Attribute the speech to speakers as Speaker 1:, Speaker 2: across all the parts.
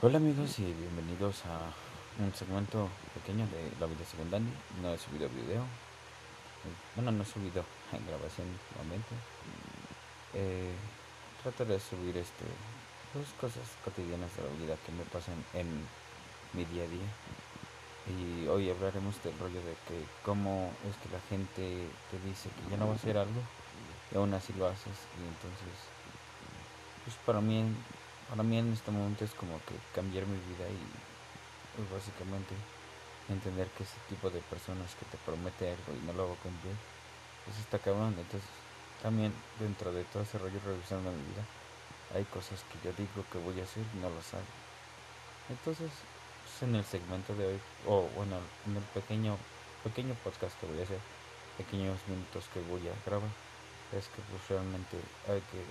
Speaker 1: Hola amigos y bienvenidos a un segmento pequeño de la vida secundaria. No he subido video. Bueno, no he subido en grabación nuevamente. Eh, trataré de subir este dos cosas cotidianas de la vida que me pasan en mi día a día. Y hoy hablaremos del rollo de que cómo es que la gente te dice que ya no va a hacer algo y aún así lo haces. Y entonces, pues para mí para mí en este momento es como que cambiar mi vida y pues básicamente entender que ese tipo de personas que te promete algo y no lo va a cumplir, pues está cabrón. Entonces también dentro de todo ese rollo revisando mi vida, hay cosas que yo digo que voy a hacer y no las hago. Entonces, pues en el segmento de hoy, o bueno, en el pequeño, pequeño podcast que voy a hacer, pequeños minutos que voy a grabar, es que pues realmente hay que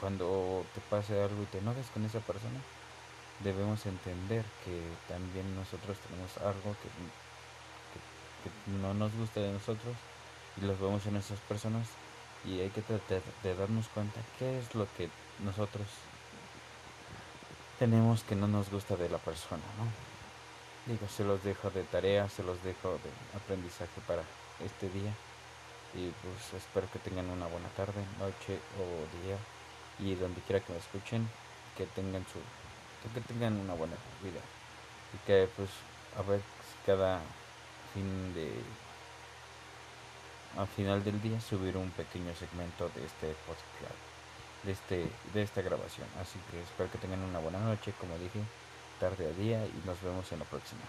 Speaker 1: cuando te pase algo y te enojes con esa persona, debemos entender que también nosotros tenemos algo que, no nos gusta de nosotros y los vemos en esas personas y hay que tratar de darnos cuenta qué es lo que nosotros tenemos que no nos gusta de la persona, ¿no? Digo, se los dejo de tarea, se los dejo de aprendizaje para este día y pues espero que tengan una buena tarde, noche o día y donde quiera que me escuchen, que tengan su, que tengan una buena vida. Y que pues a ver cada fin de al final del día subir un pequeño segmento de este podcast de este de esta grabación. Así que espero que tengan una buena noche como dije tarde a día y nos vemos en la próxima